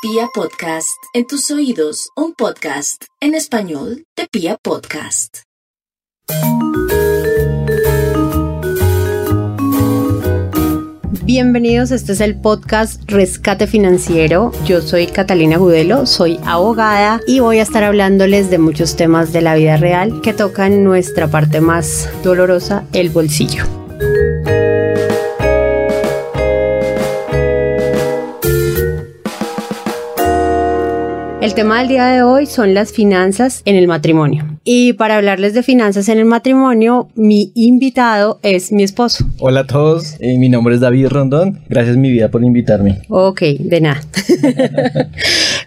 Pia Podcast, en tus oídos, un podcast en español de Pia Podcast. Bienvenidos, este es el podcast Rescate Financiero. Yo soy Catalina Gudelo, soy abogada y voy a estar hablándoles de muchos temas de la vida real que tocan nuestra parte más dolorosa, el bolsillo. El tema del día de hoy son las finanzas en el matrimonio. Y para hablarles de finanzas en el matrimonio, mi invitado es mi esposo. Hola a todos, eh, mi nombre es David Rondón. Gracias mi vida por invitarme. Ok, de nada.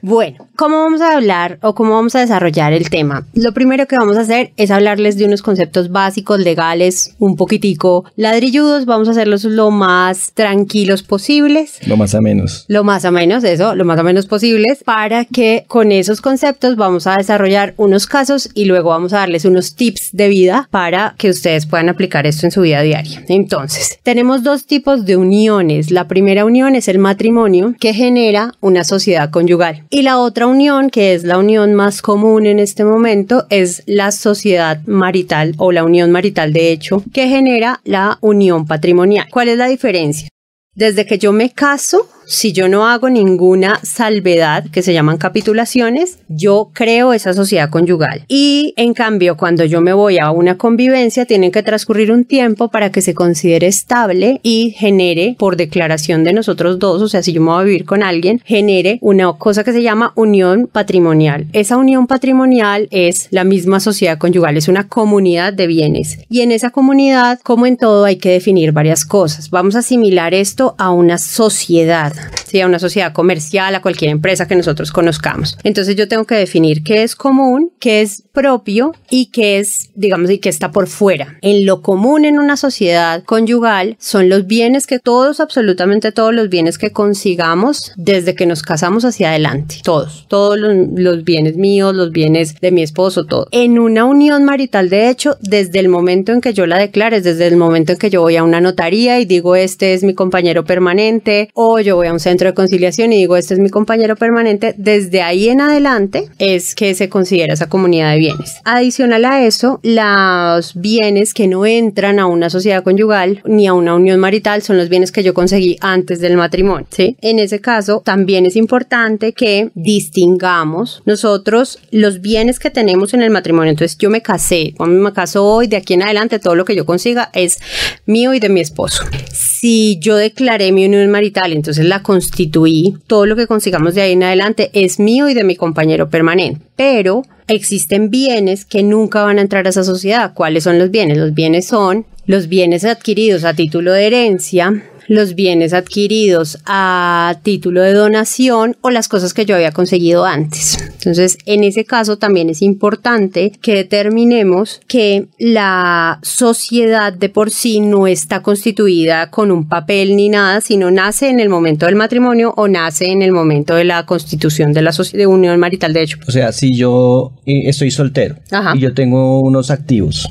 bueno, ¿cómo vamos a hablar o cómo vamos a desarrollar el tema? Lo primero que vamos a hacer es hablarles de unos conceptos básicos, legales, un poquitico ladrilludos. Vamos a hacerlos lo más tranquilos posibles. Lo más a menos. Lo más a menos, eso, lo más a menos posibles, para que con esos conceptos vamos a desarrollar unos casos y luego vamos a darles unos tips de vida para que ustedes puedan aplicar esto en su vida diaria. Entonces, tenemos dos tipos de uniones. La primera unión es el matrimonio que genera una sociedad conyugal y la otra unión, que es la unión más común en este momento, es la sociedad marital o la unión marital de hecho que genera la unión patrimonial. ¿Cuál es la diferencia? Desde que yo me caso, si yo no hago ninguna salvedad, que se llaman capitulaciones, yo creo esa sociedad conyugal. Y en cambio, cuando yo me voy a una convivencia, tienen que transcurrir un tiempo para que se considere estable y genere, por declaración de nosotros dos, o sea, si yo me voy a vivir con alguien, genere una cosa que se llama unión patrimonial. Esa unión patrimonial es la misma sociedad conyugal, es una comunidad de bienes. Y en esa comunidad, como en todo, hay que definir varias cosas. Vamos a asimilar esto a una sociedad a una sociedad comercial, a cualquier empresa que nosotros conozcamos. Entonces yo tengo que definir qué es común, qué es propio y qué es, digamos, y qué está por fuera. En lo común en una sociedad conyugal son los bienes que todos, absolutamente todos los bienes que consigamos desde que nos casamos hacia adelante. Todos, todos los, los bienes míos, los bienes de mi esposo, todo. En una unión marital, de hecho, desde el momento en que yo la declare, desde el momento en que yo voy a una notaría y digo, este es mi compañero permanente, o yo voy a un centro de conciliación y digo, este es mi compañero permanente, desde ahí en adelante es que se considera esa comunidad de bienes. Adicional a eso, los bienes que no entran a una sociedad conyugal ni a una unión marital son los bienes que yo conseguí antes del matrimonio, ¿sí? En ese caso, también es importante que distingamos nosotros los bienes que tenemos en el matrimonio. Entonces, yo me casé, cuando me caso hoy, de aquí en adelante, todo lo que yo consiga es mío y de mi esposo. Si yo declaré mi unión marital, entonces la constituí, todo lo que consigamos de ahí en adelante es mío y de mi compañero permanente. Pero existen bienes que nunca van a entrar a esa sociedad. ¿Cuáles son los bienes? Los bienes son los bienes adquiridos a título de herencia, los bienes adquiridos a título de donación o las cosas que yo había conseguido antes. Entonces, en ese caso también es importante que determinemos que la sociedad de por sí no está constituida con un papel ni nada, sino nace en el momento del matrimonio o nace en el momento de la constitución de la de unión marital de hecho. O sea, si yo eh, estoy soltero y yo tengo unos activos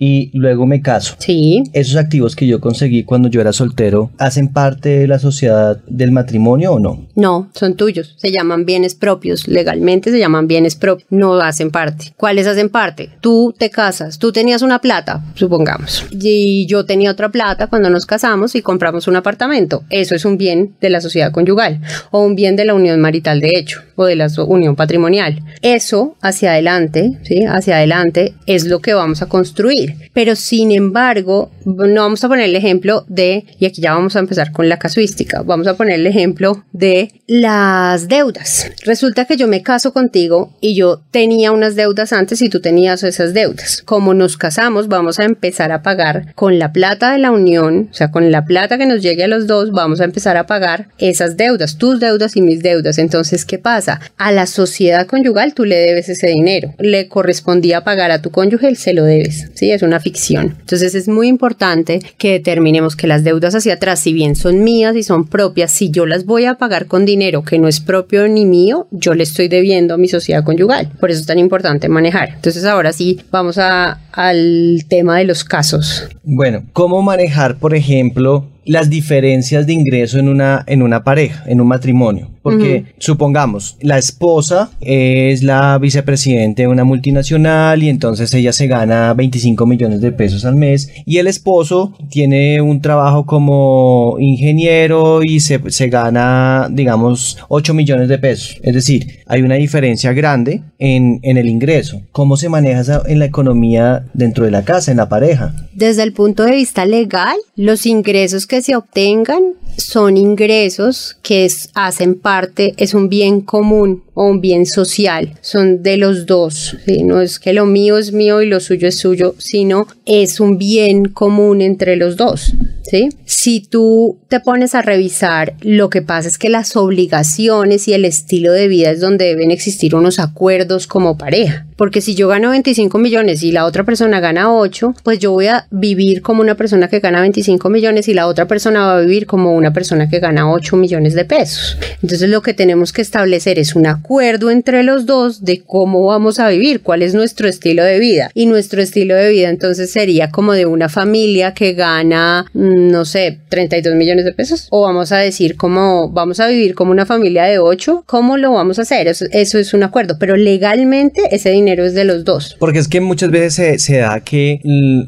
y luego me caso. Sí. Esos activos que yo conseguí cuando yo era soltero hacen parte de la sociedad del matrimonio o no? No, son tuyos. Se llaman bienes propios. Legalmente se llaman bienes propios. No hacen parte. ¿Cuáles hacen parte? Tú te casas. Tú tenías una plata, supongamos. Y yo tenía otra plata cuando nos casamos y compramos un apartamento. Eso es un bien de la sociedad conyugal o un bien de la unión marital de hecho o de la unión patrimonial. Eso hacia adelante, ¿sí? Hacia adelante es lo que vamos a construir. Pero sin embargo, no vamos a poner el ejemplo de, y aquí ya vamos a empezar con la casuística. Vamos a poner el ejemplo de las deudas. Resulta que yo me caso contigo y yo tenía unas deudas antes y tú tenías esas deudas. Como nos casamos, vamos a empezar a pagar con la plata de la unión, o sea, con la plata que nos llegue a los dos, vamos a empezar a pagar esas deudas, tus deudas y mis deudas. Entonces, ¿qué pasa? A la sociedad conyugal tú le debes ese dinero. Le correspondía pagar a tu cónyuge, se lo debes. Sí, es una ficción. Entonces, es muy importante que determinemos que las deudas hacia si bien son mías y son propias, si yo las voy a pagar con dinero que no es propio ni mío, yo le estoy debiendo a mi sociedad conyugal. Por eso es tan importante manejar. Entonces ahora sí, vamos a, al tema de los casos. Bueno, ¿cómo manejar, por ejemplo, las diferencias de ingreso en una, en una pareja, en un matrimonio. Porque supongamos, la esposa es la vicepresidente de una multinacional y entonces ella se gana 25 millones de pesos al mes y el esposo tiene un trabajo como ingeniero y se, se gana, digamos, 8 millones de pesos. Es decir, hay una diferencia grande en, en el ingreso. ¿Cómo se maneja esa, en la economía dentro de la casa, en la pareja? Desde el punto de vista legal, los ingresos que se obtengan son ingresos que hacen parte, es un bien común o un bien social, son de los dos, no es que lo mío es mío y lo suyo es suyo, sino es un bien común entre los dos. Si tú te pones a revisar, lo que pasa es que las obligaciones y el estilo de vida es donde deben existir unos acuerdos como pareja. Porque si yo gano 25 millones y la otra persona gana 8, pues yo voy a vivir como una persona que gana 25 millones y la otra persona va a vivir como una persona que gana 8 millones de pesos. Entonces lo que tenemos que establecer es un acuerdo entre los dos de cómo vamos a vivir, cuál es nuestro estilo de vida. Y nuestro estilo de vida entonces sería como de una familia que gana, mm, no sé, 32 millones de pesos. O vamos a decir cómo vamos a vivir como una familia de 8, ¿cómo lo vamos a hacer? Eso, es un acuerdo, pero legalmente ese dinero es de los dos. Porque es que muchas veces se, se da que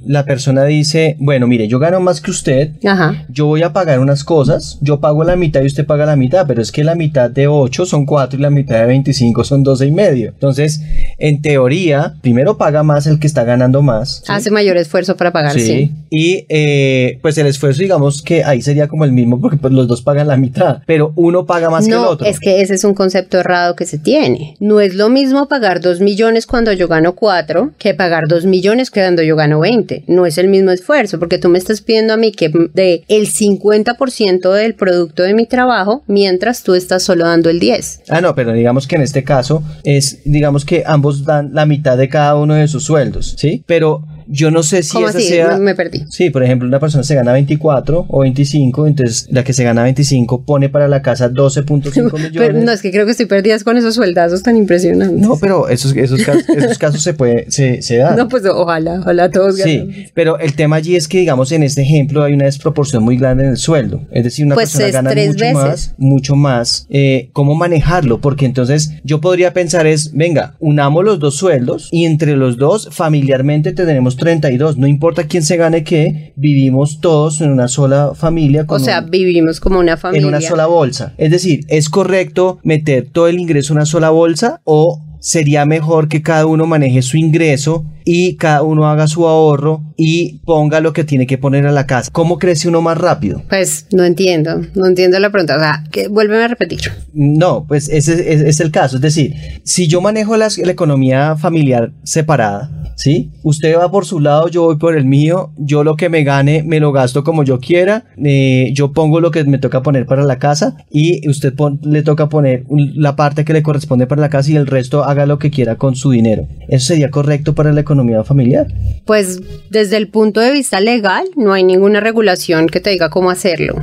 la persona dice, bueno, mire, yo gano más que usted, Ajá. yo voy a pagar unas cosas, yo pago la mitad y usted paga la mitad, pero es que la mitad de 8 son 4 y la mitad de 25 son 12 y medio. Entonces, en teoría, primero paga más el que está ganando más. Hace mayor esfuerzo para pagar, sí. Y eh, pues el esfuerzo, digamos que ahí sería como el mismo porque pues los dos pagan la mitad, pero uno paga más que el otro. Es que ese es un concepto errado que se tiene. No es lo mismo pagar 2 millones cuando yo gano 4 que pagar 2 millones cuando yo gano 20. No es el mismo esfuerzo porque tú me estás pidiendo a mí que de el 50% del producto de mi trabajo mientras tú estás solo dando el 10. Ah, no, pero digamos que en este caso es, digamos que ambos dan la mitad de cada uno de sus sueldos, ¿sí? Pero yo no sé si esa así? sea. Me perdí. Sí, por ejemplo, una persona se gana 24 o 25, entonces la que se gana 25 pone para la casa 12.5 millones. Pero no, es que creo que estoy perdida con esos sueldazos tan impresionantes. No, pero esos, esos, casos, esos casos se puede, se, se dan. No, pues ojalá, ojalá todos ganen. Sí, pero el tema allí es que, digamos, en este ejemplo hay una desproporción muy grande en el sueldo. Es decir, una pues persona gana mucho más, mucho más. Eh, ¿Cómo manejarlo? Porque entonces yo podría pensar es, venga, unamos los dos sueldos y entre los dos familiarmente tenemos 32. No importa quién se gane qué, vivimos todos en una sola familia. o sea, vivimos como una familia. En una sola bolsa. Es decir, ¿es correcto meter todo el ingreso en una sola bolsa o sería mejor que cada uno maneje su ingreso y cada uno haga su ahorro y ponga lo que tiene que poner a la casa. ¿Cómo crece uno más rápido? Pues no entiendo, no entiendo la pregunta. O sea, que, vuélveme a repetir. No, pues ese, es el caso. Es decir, si yo manejo la economía familiar separada, ¿sí? Usted va por su lado, yo voy por el mío, yo lo que me gane me lo gasto como yo quiera, eh, yo pongo lo que me toca poner para la casa y usted le toca poner la parte que le corresponde para la casa y el resto haga lo que quiera con su dinero. ¿Eso sería correcto para la economía familiar? Pues desde el punto de vista legal no hay ninguna regulación que te diga cómo hacerlo.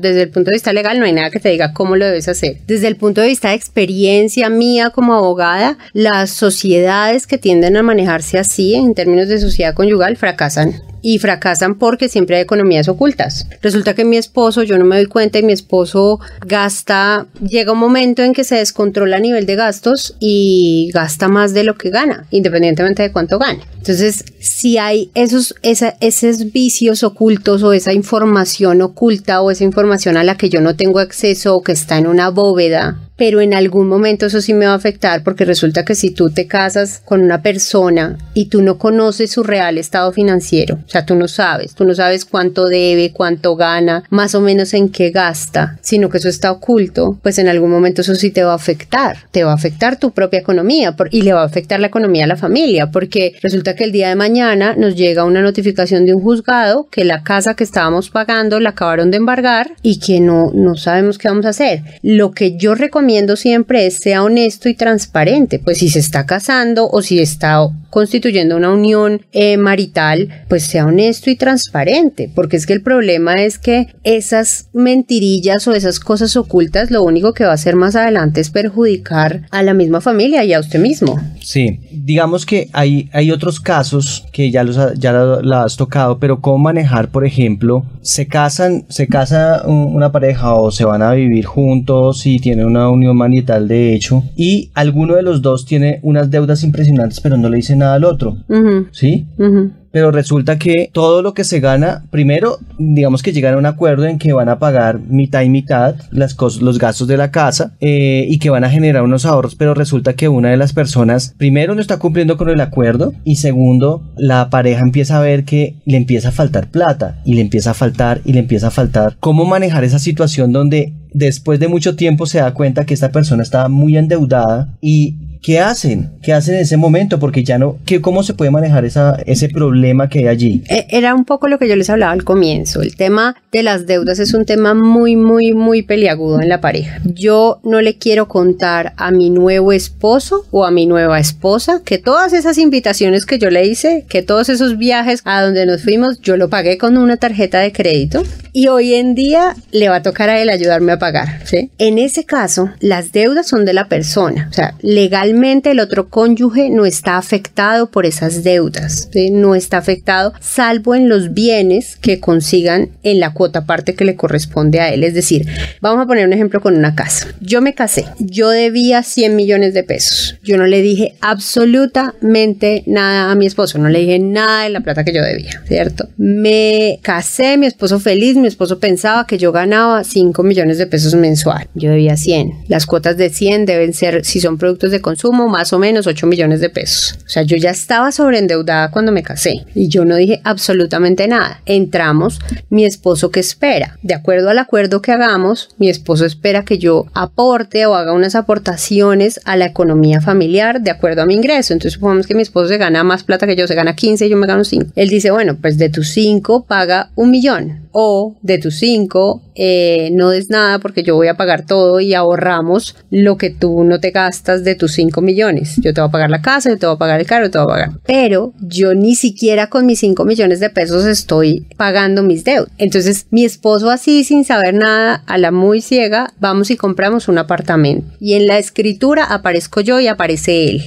desde el punto de vista legal no hay nada que te diga cómo lo debes hacer. Desde el punto de vista de experiencia mía como abogada, las sociedades que tienden a manejarse así sí, en términos de sociedad conyugal, fracasan y fracasan porque siempre hay economías ocultas. Resulta que mi esposo, yo no me doy cuenta y mi esposo gasta, llega un momento en que se descontrola a nivel de gastos y gasta más de lo que gana, independientemente de cuánto gane. Entonces, si hay esos, esos vicios ocultos o esa información oculta o esa información a la que yo no tengo acceso o que está en una bóveda, pero en algún momento eso sí me va a afectar porque resulta que si tú te casas con una persona y tú no conoces su real estado financiero, o sea, tú no sabes, tú no sabes cuánto debe, cuánto gana, más o menos en qué gasta, sino que eso está oculto, pues en algún momento eso sí te va a afectar, te va a afectar tu propia economía y le va a afectar la economía a la familia, porque resulta que el día de mañana nos llega una notificación de un juzgado que la casa que estábamos pagando la acabaron de embargar y que no, no sabemos qué vamos a hacer. Lo que yo recomiendo siempre es sea honesto y transparente. Pues si se está casando o si está constituyendo una unión eh, marital, pues sea honesto y transparente. Porque es que el problema es que esas mentirillas o esas cosas ocultas lo único que va a hacer más adelante es perjudicar a la misma familia y a usted mismo. Sí, digamos que hay, hay otros casos que ya los ya la, has tocado, pero cómo manejar, por ejemplo, se casan, se casa una pareja o se van a vivir juntos y tienen una unión marital de hecho y alguno de los dos tiene unas deudas impresionantes, pero no le dice nada al otro, ¿sí? Pero resulta que todo lo que se gana, primero, digamos que llegan a un acuerdo en que van a pagar mitad y mitad las los gastos de la casa eh, y que van a generar unos ahorros, pero resulta que una de las personas, primero, no está cumpliendo con el acuerdo y segundo, la pareja empieza a ver que le empieza a faltar plata y le empieza a faltar y le empieza a faltar. ¿Cómo manejar esa situación donde después de mucho tiempo se da cuenta que esta persona estaba muy endeudada y ¿qué hacen? ¿Qué hacen en ese momento? Porque ya no, ¿qué, ¿cómo se puede manejar esa, ese problema que hay allí? E, era un poco lo que yo les hablaba al comienzo. El tema de las deudas es un tema muy, muy, muy peliagudo en la pareja. Yo no le quiero contar a mi nuevo esposo o a mi nueva esposa que todas esas invitaciones que yo le hice, que todos esos viajes a donde nos fuimos, yo lo pagué con una tarjeta de crédito y hoy en día le va a tocar a él ayudarme a pagar. ¿sí? En ese caso, las deudas son de la persona. O sea, legalmente el otro cónyuge no está afectado por esas deudas, no está afectado salvo en los bienes que consigan en la cuota parte que le corresponde a él. Es decir, vamos a poner un ejemplo con una casa. Yo me casé, yo debía 100 millones de pesos. Yo no le dije absolutamente nada a mi esposo, no le dije nada de la plata que yo debía, ¿cierto? Me casé, mi esposo feliz, mi esposo pensaba que yo ganaba 5 millones de pesos mensual. Yo debía 100. Las cuotas de 100 deben ser, si son productos de consumo, sumo más o menos 8 millones de pesos. O sea, yo ya estaba sobreendeudada cuando me casé y yo no dije absolutamente nada. Entramos, mi esposo que espera. De acuerdo al acuerdo que hagamos, mi esposo espera que yo aporte o haga unas aportaciones a la economía familiar de acuerdo a mi ingreso. Entonces, supongamos que mi esposo se gana más plata que yo, se gana 15 y yo me gano 5. Él dice, bueno, pues de tus 5 paga un millón o de tus 5 eh, no des nada porque yo voy a pagar todo y ahorramos lo que tú no te gastas de tus 5 millones. Yo te voy a pagar la casa, yo te voy a pagar el carro, te voy a pagar. Pero yo ni siquiera con mis 5 millones de pesos estoy pagando mis deudas. Entonces mi esposo así sin saber nada, a la muy ciega, vamos y compramos un apartamento. Y en la escritura aparezco yo y aparece él.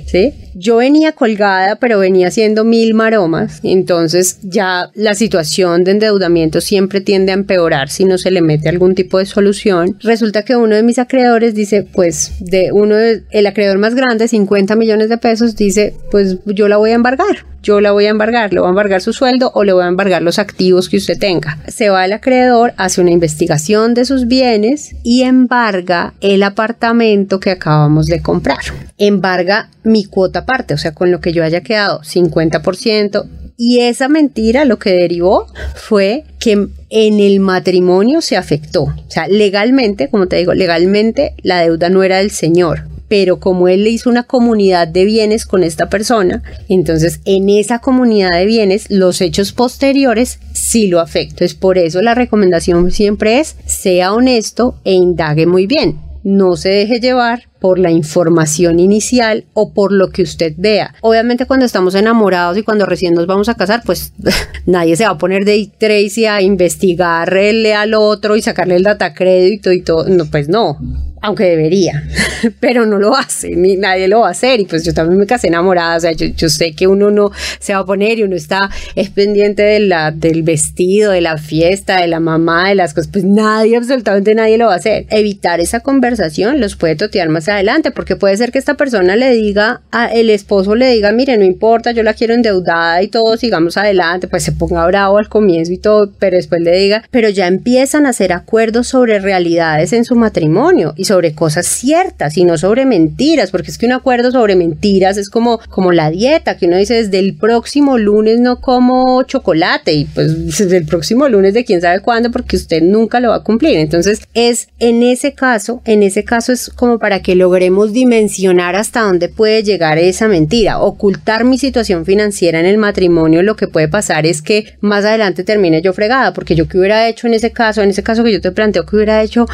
Yo venía colgada, pero venía haciendo mil maromas. Entonces ya la situación de endeudamiento siempre tiende a empeorar si no se le mete algún tipo de solución. Resulta que uno de mis acreedores dice, pues de uno, de, el acreedor más grande, 50 millones de pesos, dice, pues yo la voy a embargar yo la voy a embargar, le voy a embargar su sueldo o le voy a embargar los activos que usted tenga. Se va el acreedor, hace una investigación de sus bienes y embarga el apartamento que acabamos de comprar. Embarga mi cuota aparte, o sea, con lo que yo haya quedado 50%. Y esa mentira lo que derivó fue que en el matrimonio se afectó. O sea, legalmente, como te digo, legalmente la deuda no era del señor, pero como él le hizo una comunidad de bienes con esta persona, entonces en esa comunidad de bienes los hechos posteriores sí lo afectan. Entonces por eso la recomendación siempre es sea honesto e indague muy bien. No se deje llevar por la información inicial o por lo que usted vea. Obviamente cuando estamos enamorados y cuando recién nos vamos a casar, pues nadie se va a poner de Tracy a investigarle al otro y sacarle el data crédito y todo. No, pues no aunque debería, pero no lo hace, ni nadie lo va a hacer. Y pues yo también me casé enamorada, o sea, yo, sé que uno no se va a poner y uno está, es pendiente de la, del vestido, de la fiesta, de la mamá, de las cosas, pues nadie, absolutamente nadie lo va a hacer. Evitar esa conversación los puede totear más adelante, porque puede ser que esta persona le diga, a el esposo le diga, mire, no importa, yo la quiero endeudada y todo, sigamos adelante, pues se ponga bravo al comienzo y todo, pero después le diga, pero ya empiezan a hacer acuerdos sobre realidades en su matrimonio y sobre cosas ciertas y no sobre mentiras, porque es que un acuerdo sobre mentiras es como, como la dieta, que uno dice desde el próximo lunes no como chocolate y pues desde el próximo lunes de quién sabe cuándo porque usted nunca lo va a cumplir. Entonces es en ese caso, en ese caso es como para que logremos dimensionar hasta dónde puede llegar esa mentira. Ocultar mi situación financiera en el matrimonio, lo que puede pasar es que más adelante termine yo fregada, porque yo qué hubiera hecho en ese caso, en ese caso que yo te planteo que hubiera hecho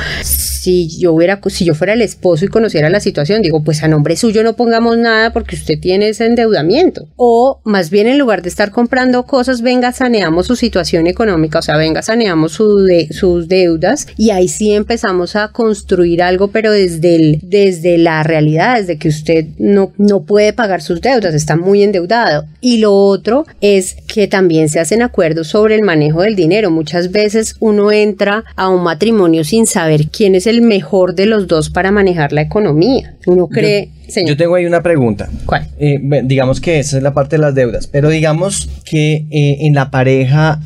si yo hubiera, si yo fuera el esposo y conociera la situación, digo, pues a nombre suyo no pongamos nada porque usted tiene ese endeudamiento. O más bien en lugar de estar comprando cosas, venga, saneamos su situación económica, o sea, venga, saneamos sus deudas y ahí sí empezamos a construir algo, pero desde, el, desde la realidad, desde que usted no, no puede pagar sus deudas, está muy endeudado. Y lo otro es que también se hacen acuerdos sobre el manejo del dinero. Muchas veces uno entra a un matrimonio sin saber quién es el mejor de los dos para manejar la economía. Uno cree... Yo tengo ahí una pregunta. ¿Cuál? Eh, digamos que esa es la parte de las deudas, pero digamos que eh, en la pareja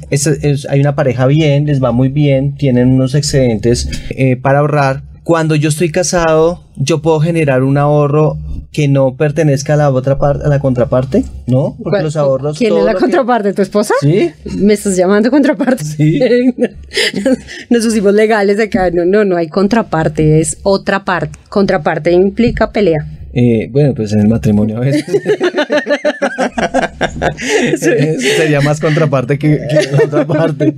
hay una pareja bien, les va muy bien, tienen unos excedentes eh, para ahorrar. Cuando yo estoy casado, yo puedo generar un ahorro que no pertenezca a la otra parte, a la contraparte, ¿no? Porque los ahorros. ¿Quién es la contraparte? ¿Tu esposa? Sí. ¿Me estás llamando contraparte? Sí. Nos pusimos legales acá. No, no, no hay contraparte, es otra parte. Contraparte implica pelea. Eh, bueno, pues en el matrimonio a veces. Sería más contraparte que, que otra parte.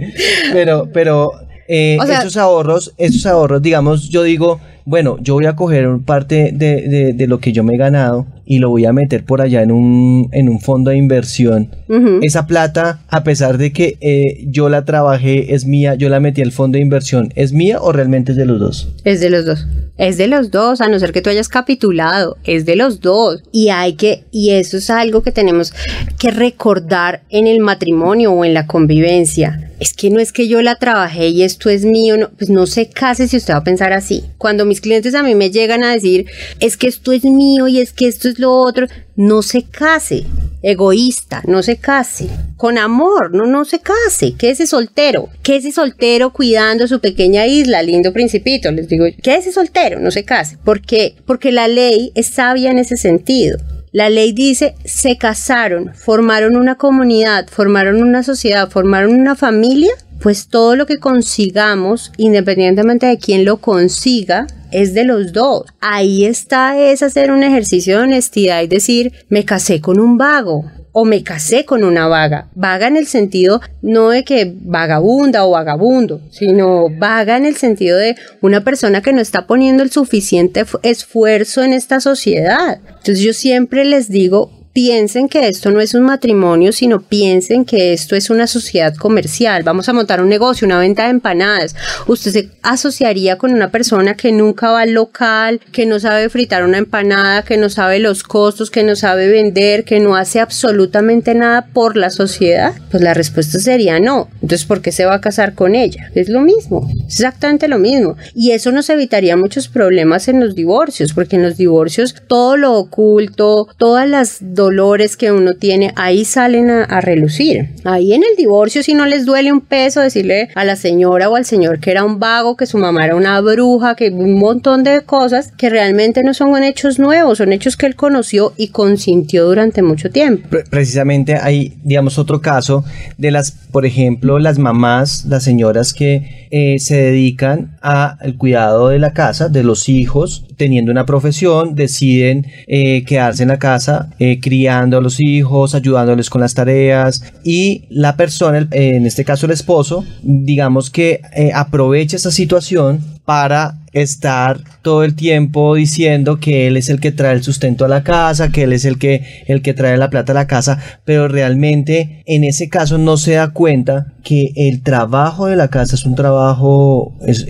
Pero, pero eh, esos ahorros, esos ahorros, digamos, yo digo, bueno, yo voy a coger parte de, de, lo que yo me he ganado y lo voy a meter por allá en un, en un fondo de inversión. Esa plata, a pesar de que eh, yo la trabajé, es mía, yo la metí al fondo de inversión, ¿es mía o realmente es de los dos? Es de los dos. Es de los dos, a no ser que tú hayas capitulado, es de los dos. Y hay que, y eso es algo que tenemos que recordar en el matrimonio o en la convivencia es que no es que yo la trabajé y esto es mío, no, pues no se case si usted va a pensar así. Cuando mis clientes a mí me llegan a decir, es que esto es mío y es que esto es lo otro, no se case, egoísta, no se case, con amor, no, no se case, quédese soltero, quédese soltero cuidando su pequeña isla, lindo principito, les digo, quédese soltero, no se case, ¿por qué? Porque la ley es sabia en ese sentido. La ley dice, se casaron, formaron una comunidad, formaron una sociedad, formaron una familia, pues todo lo que consigamos, independientemente de quién lo consiga, es de los dos. Ahí está es hacer un ejercicio de honestidad y decir, me casé con un vago, o me casé con una vaga. Vaga en el sentido no de que vagabunda o vagabundo, sino vaga en el sentido de una persona que no está poniendo el suficiente esfuerzo en esta sociedad. Entonces yo siempre les digo, piensen que esto no es un matrimonio, sino piensen que esto es una sociedad comercial. Vamos a montar un negocio, una venta de empanadas. Usted se asociaría con una persona que nunca va al local, que no sabe fritar una empanada, que no sabe los costos, que no sabe vender, que no hace absolutamente nada por la sociedad. Pues la respuesta sería no. Entonces, ¿por qué se va a casar con ella? Es lo mismo, exactamente lo mismo. Y eso nos evitaría muchos problemas en los divorcios, porque en los divorcios todo lo oculto, todas las dolores que uno tiene, ahí salen a, relucir. Ahí en el divorcio, si no les duele un peso decirle a la señora o al señor que era un vago, que su mamá era una bruja, que un montón de cosas que realmente no son hechos nuevos, son hechos que él conoció y consintió durante mucho tiempo. Precisamente hay, digamos, otro caso de las, por ejemplo, las mamás, las señoras que eh, se dedican al cuidado de la casa, de los hijos, teniendo una profesión, deciden eh, quedarse en la casa, eh, a los hijos, ayudándoles con las tareas. Y la persona, en este caso el esposo, digamos que eh, aprovecha esa situación para estar todo el tiempo diciendo que él es el que trae el sustento a la casa, que él es el que, el que trae la plata a la casa, pero realmente en ese caso no se da cuenta que el trabajo de la casa es un trabajo, es,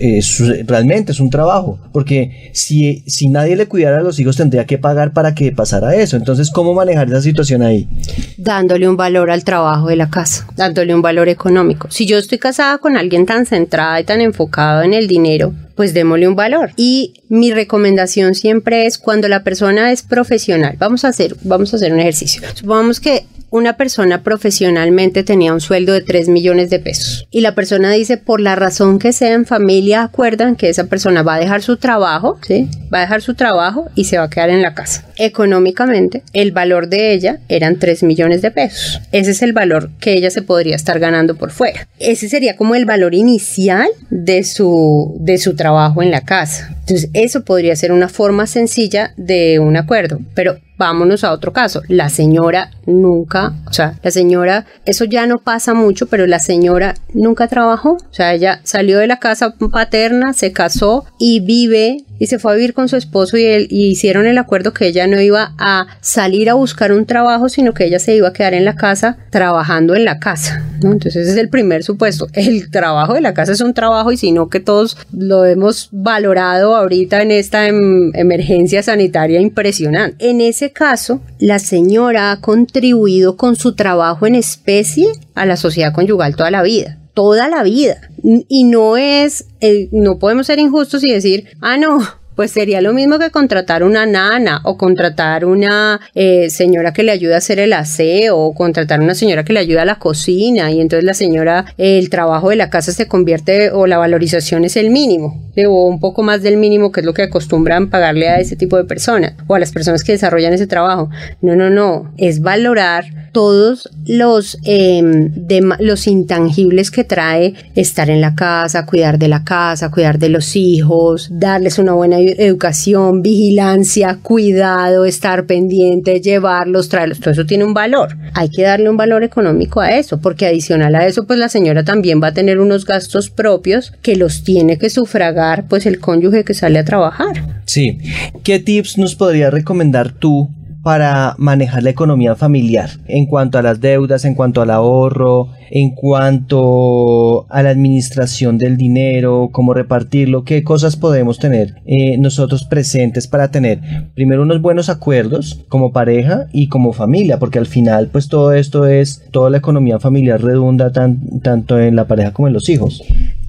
realmente es un trabajo, porque si, si nadie le cuidara a los hijos tendría que pagar para que pasara eso. Entonces, ¿cómo manejar esa situación ahí? Dándole un valor al trabajo de la casa, dándole un valor económico. Si yo estoy casada con alguien tan centrada y tan enfocado en el dinero, pues démosle un valor. Y mi recomendación siempre es cuando la persona es profesional, vamos a hacer, vamos a hacer un ejercicio. Supongamos que una persona profesionalmente tenía un sueldo de 3 millones de pesos y la persona dice por la razón que sea en familia acuerdan que esa persona va a dejar su trabajo, ¿sí? Va a dejar su trabajo y se va a quedar en la casa. Económicamente, el valor de ella eran 3 millones de pesos. Ese es el valor que ella se podría estar ganando por fuera. Ese sería como el valor inicial de su, de su trabajo en la casa. Entonces, eso podría ser una forma sencilla de un acuerdo, pero vámonos a otro caso. La señora nunca, o sea, la señora, eso ya no pasa mucho, pero la señora nunca trabajó. O sea, ella salió de la casa paterna, se casó y vive y se fue a vivir con su esposo y, él, y hicieron el acuerdo que ella no iba a salir a buscar un trabajo, sino que ella se iba a quedar en la casa trabajando en la casa. Entonces ese es el primer supuesto. El trabajo de la casa es un trabajo y sino que todos lo hemos valorado ahorita en esta em, emergencia sanitaria impresionante. En ese caso, la señora ha contribuido con su trabajo en especie a la sociedad conyugal toda la vida toda la vida. Y no es, eh, no podemos ser injustos y decir, ah, no, pues sería lo mismo que contratar una nana o contratar una eh, señora que le ayude a hacer el aseo o contratar una señora que le ayude a la cocina y entonces la señora, el trabajo de la casa se convierte o la valorización es el mínimo o un poco más del mínimo que es lo que acostumbran pagarle a ese tipo de personas o a las personas que desarrollan ese trabajo. No, no, no, es valorar todos los, em, los intangibles que trae estar en la casa, cuidar de la casa, cuidar de los hijos, darles una buena educación, vigilancia, cuidado, estar pendiente, llevarlos, traerlos, todo eso tiene un valor. Hay que darle un valor económico a eso, porque adicional a eso, pues la señora también va a tener unos gastos propios que los tiene que sufragar pues el cónyuge que sale a trabajar. Sí. ¿Qué tips nos podría recomendar tú para manejar la economía familiar en cuanto a las deudas, en cuanto al ahorro, en cuanto a la administración del dinero, cómo repartirlo, qué cosas podemos tener eh, nosotros presentes para tener primero unos buenos acuerdos como pareja y como familia, porque al final pues todo esto es, toda la economía familiar redunda tanto en la pareja como en los hijos.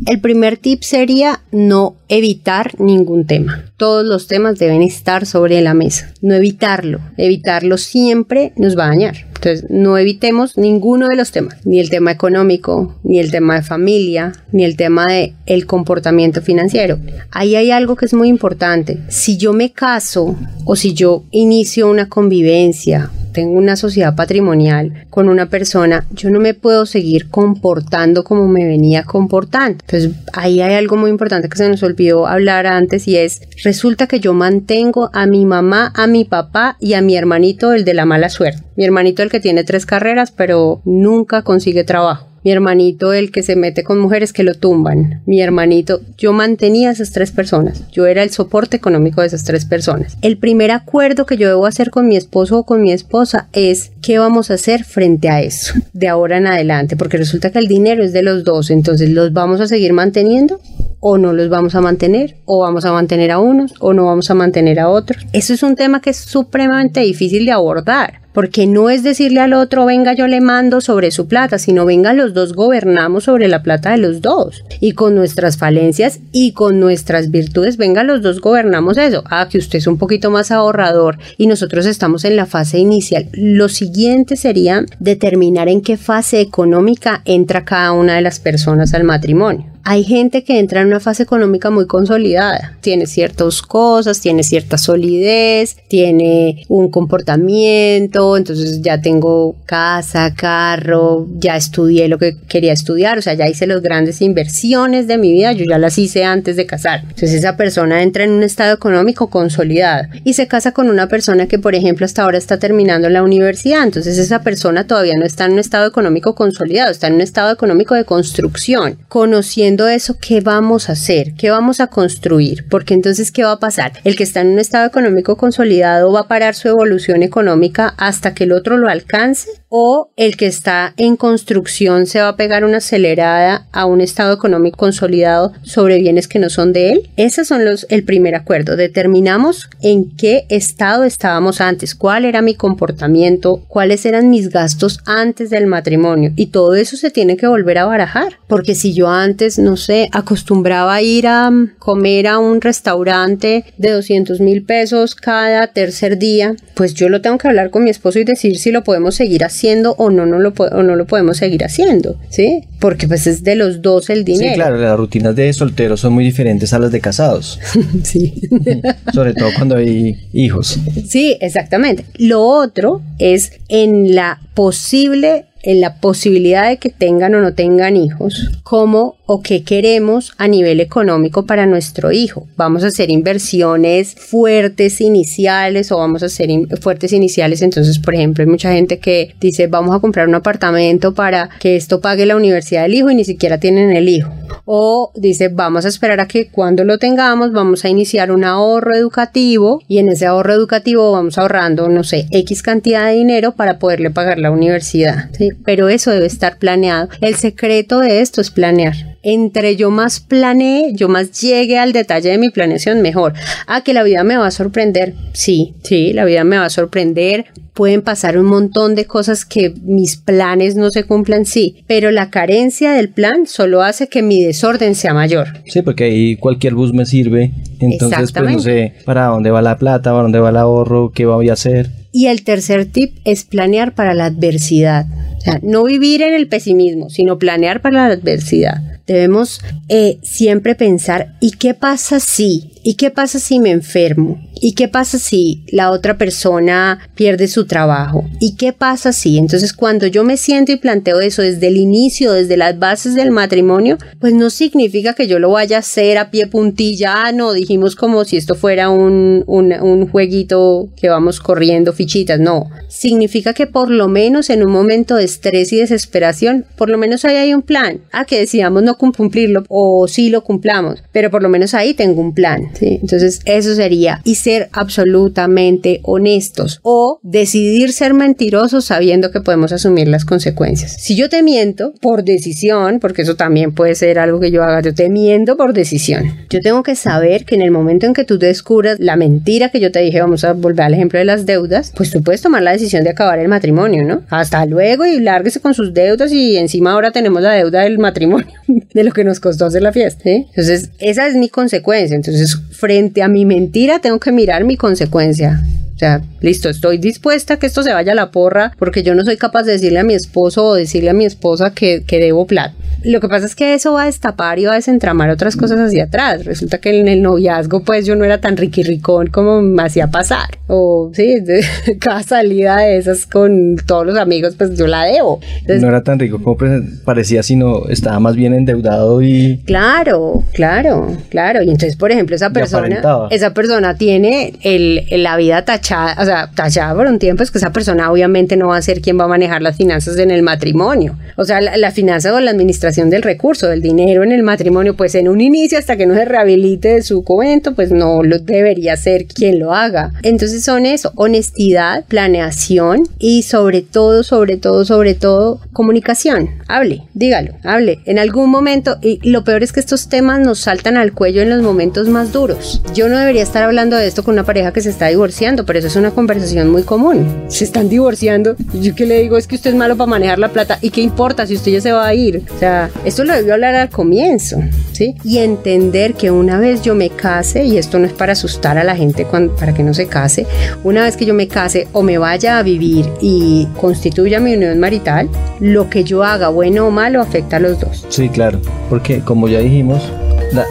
El primer tip sería no evitar ningún tema. Todos los temas deben estar sobre la mesa. No evitarlo. Evitarlo siempre nos va a dañar. Entonces, no evitemos ninguno de los temas, ni el tema económico, ni el tema de familia, ni el tema de el comportamiento financiero. Ahí hay algo que es muy importante. Si yo me caso o si yo inicio una convivencia tengo una sociedad patrimonial con una persona, yo no me puedo seguir comportando como me venía comportando. Entonces, ahí hay algo muy importante que se nos olvidó hablar antes y es, resulta que yo mantengo a mi mamá, a mi papá y a mi hermanito, el de la mala suerte. Mi hermanito, el que tiene tres carreras, pero nunca consigue trabajo mi hermanito el que se mete con mujeres que lo tumban, mi hermanito, yo mantenía a esas tres personas, yo era el soporte económico de esas tres personas. El primer acuerdo que yo debo hacer con mi esposo o con mi esposa es qué vamos a hacer frente a eso de ahora en adelante, porque resulta que el dinero es de los dos, entonces los vamos a seguir manteniendo o no los vamos a mantener, o vamos a mantener a unos, o no vamos a mantener a otros. Eso es un tema que es supremamente difícil de abordar porque no es decirle al otro, venga, yo le mando sobre su plata, sino venga, los dos gobernamos sobre la plata de los dos. Y con nuestras falencias y con nuestras virtudes, venga, los dos gobernamos eso. Ah, que usted es un poquito más ahorrador y nosotros estamos en la fase inicial. Lo siguiente sería determinar en qué fase económica entra cada una de las personas al matrimonio. Hay gente que entra en una fase económica muy consolidada, tiene ciertas cosas, tiene cierta solidez, tiene un comportamiento, entonces ya tengo casa, carro, ya estudié lo que quería estudiar, o sea, ya hice las grandes inversiones de mi vida, yo ya las hice antes de casar. Entonces esa persona entra en un estado económico consolidado y se casa con una persona que, por ejemplo, hasta ahora está terminando la universidad, entonces esa persona todavía no está en un estado económico consolidado, está en un estado económico de construcción, conociendo eso, ¿qué vamos a hacer? ¿Qué vamos a construir? Porque entonces, ¿qué va a pasar? El que está en un estado económico consolidado va a parar su evolución económica hasta que el otro lo alcance o el que está en construcción se va a pegar una acelerada a un estado económico consolidado sobre bienes que no son de él. Esos son los el primer acuerdo. Determinamos en qué estado estábamos antes, cuál era mi comportamiento, cuáles eran mis gastos antes del matrimonio y todo eso se tiene que volver a barajar, porque si yo antes no sé, acostumbraba a ir a comer a un restaurante de 200 mil pesos cada tercer día, pues yo lo tengo que hablar con mi esposo y decir si lo podemos seguir haciendo o no, no lo, o no lo podemos seguir haciendo, ¿sí? Porque pues es de los dos el dinero. Sí, claro, las rutinas de solteros son muy diferentes a las de casados. sí. Sobre todo cuando hay hijos. Sí, exactamente. Lo otro es en la posible en la posibilidad de que tengan o no tengan hijos, cómo o qué queremos a nivel económico para nuestro hijo. Vamos a hacer inversiones fuertes iniciales o vamos a hacer fuertes iniciales. Entonces, por ejemplo, hay mucha gente que dice, vamos a comprar un apartamento para que esto pague la universidad del hijo y ni siquiera tienen el hijo. O dice, vamos a esperar a que cuando lo tengamos, vamos a iniciar un ahorro educativo y en ese ahorro educativo vamos ahorrando, no sé, X cantidad de dinero para poderle pagar la universidad. ¿sí? Pero eso debe estar planeado. El secreto de esto es planear entre yo más planee, yo más llegue al detalle de mi planeación, mejor. Ah, que la vida me va a sorprender. Sí, sí, la vida me va a sorprender pueden pasar un montón de cosas que mis planes no se cumplan, sí, pero la carencia del plan solo hace que mi desorden sea mayor. Sí, porque ahí cualquier bus me sirve, entonces pues no sé para dónde va la plata, para dónde va el ahorro, qué voy a hacer. Y el tercer tip es planear para la adversidad. O sea, no vivir en el pesimismo, sino planear para la adversidad. Debemos eh, siempre pensar, ¿y qué pasa si? ¿Y qué pasa si me enfermo? ¿Y qué pasa si la otra persona pierde su trabajo? ¿Y qué pasa si? Entonces cuando yo me siento y planteo eso desde el inicio, desde las bases del matrimonio, pues no significa que yo lo vaya a hacer a pie puntilla, ah, no, dijimos como si esto fuera un, un, un jueguito que vamos corriendo fichitas, no, significa que por lo menos en un momento de estrés y desesperación, por lo menos ahí hay un plan, ah, que decíamos no cumplirlo o sí lo cumplamos, pero por lo menos ahí tengo un plan, ¿sí? Entonces eso sería, y absolutamente honestos o decidir ser mentirosos sabiendo que podemos asumir las consecuencias. Si yo te miento por decisión, porque eso también puede ser algo que yo haga, yo te miento por decisión. Yo tengo que saber que en el momento en que tú descubras la mentira que yo te dije, vamos a volver al ejemplo de las deudas, pues tú puedes tomar la decisión de acabar el matrimonio, ¿no? Hasta luego y lárguese con sus deudas y encima ahora tenemos la deuda del matrimonio, de lo que nos costó hacer la fiesta. Entonces, esa es mi consecuencia. Entonces, frente a mi mentira, tengo que mirar mi consecuencia. O sea, listo, estoy dispuesta a que esto se vaya a la porra porque yo no soy capaz de decirle a mi esposo o decirle a mi esposa que, que debo plata. Lo que pasa es que eso va a destapar y va a desentramar otras cosas hacia atrás. Resulta que en el noviazgo, pues yo no era tan riquirricón como me hacía pasar. O sí, cada salida de esas con todos los amigos, pues yo la debo. no era tan rico como parecía, sino estaba más bien endeudado y. Claro, claro, claro. Y entonces, por ejemplo, esa persona, esa persona tiene el, la vida tachada, o sea, tachada por un tiempo, es que esa persona obviamente no va a ser quien va a manejar las finanzas en el matrimonio. O sea, la, la finanza o la administración del recurso, del dinero en el matrimonio, pues en un inicio hasta que no se rehabilite de su covento, pues no lo debería ser quien lo haga. Entonces son eso, honestidad, planeación y sobre todo, sobre todo, sobre todo, comunicación. Hable, dígalo, hable. En algún momento, y lo peor es que estos temas nos saltan al cuello en los momentos más duros. Yo no debería estar hablando de esto con una pareja que se está divorciando, pero eso es una conversación muy común. Se están divorciando yo que le digo es que usted es malo para manejar la plata y qué importa si usted ya se va a ir. O sea, esto lo debió hablar al comienzo, ¿sí? Y entender que una vez yo me case, y esto no es para asustar a la gente para que no se case, una vez que yo me case o me vaya a vivir y constituya mi unión marital, lo que yo haga, bueno o malo, afecta a los dos. Sí, claro, porque como ya dijimos,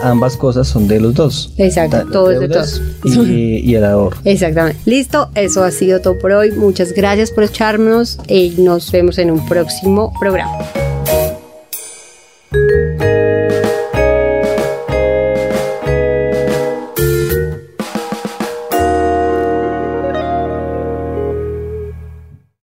ambas cosas son de los dos. Exacto, la, todo es de todos. Y, y, el ahorro. Exactamente. Listo, eso ha sido todo por hoy. Muchas gracias por echarnos y nos vemos en un próximo programa.